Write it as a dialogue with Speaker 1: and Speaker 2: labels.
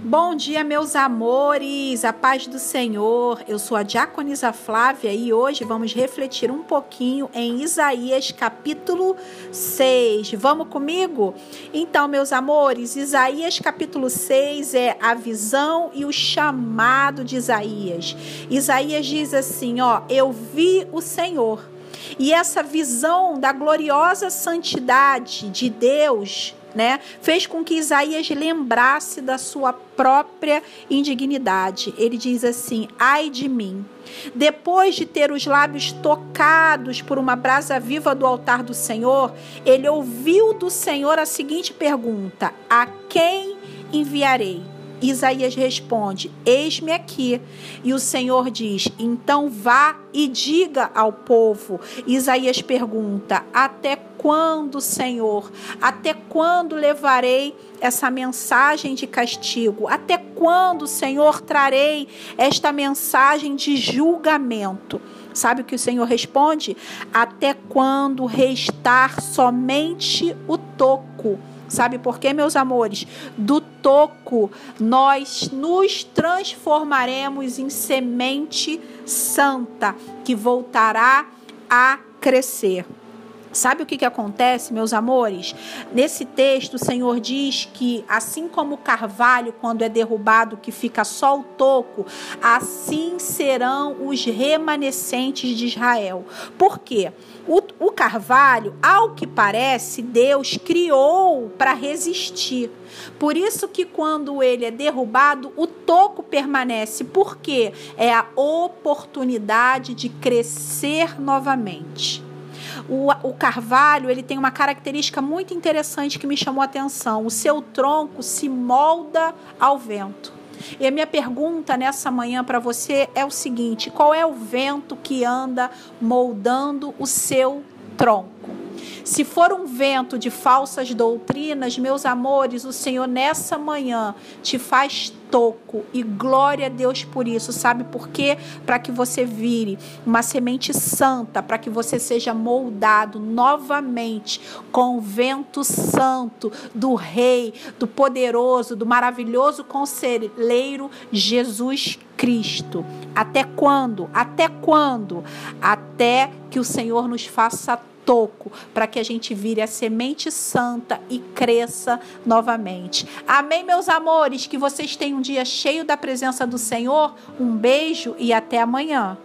Speaker 1: Bom dia, meus amores, a paz do Senhor. Eu sou a Diaconisa Flávia e hoje vamos refletir um pouquinho em Isaías capítulo 6. Vamos comigo? Então, meus amores, Isaías capítulo 6 é a visão e o chamado de Isaías. Isaías diz assim: Ó, eu vi o Senhor. E essa visão da gloriosa santidade de Deus né, fez com que Isaías lembrasse da sua própria indignidade. Ele diz assim: Ai de mim. Depois de ter os lábios tocados por uma brasa viva do altar do Senhor, ele ouviu do Senhor a seguinte pergunta: A quem enviarei? Isaías responde: Eis-me aqui. E o Senhor diz: Então vá e diga ao povo. Isaías pergunta: Até quando, Senhor? Até quando levarei essa mensagem de castigo? Até quando, Senhor, trarei esta mensagem de julgamento? Sabe o que o Senhor responde? Até quando restar somente o toco? Sabe por quê, meus amores? Do toco nós nos transformaremos em semente santa que voltará a crescer. Sabe o que, que acontece, meus amores? Nesse texto, o Senhor diz que, assim como o carvalho, quando é derrubado, que fica só o toco, assim serão os remanescentes de Israel. Por quê? O, o carvalho, ao que parece, Deus criou para resistir. Por isso que quando ele é derrubado, o toco permanece, porque é a oportunidade de crescer novamente. O, o carvalho ele tem uma característica muito interessante que me chamou a atenção. O seu tronco se molda ao vento. E a minha pergunta nessa manhã para você é o seguinte: qual é o vento que anda moldando o seu tronco? Se for um vento de falsas doutrinas, meus amores, o Senhor nessa manhã te faz toco e glória a Deus por isso. Sabe por quê? Para que você vire uma semente santa, para que você seja moldado novamente com o vento santo do Rei, do poderoso, do maravilhoso conselheiro Jesus Cristo. Até quando? Até quando? Até que o Senhor nos faça toco, para que a gente vire a semente santa e cresça novamente. Amém, meus amores? Que vocês tenham um dia cheio da presença do Senhor. Um beijo e até amanhã.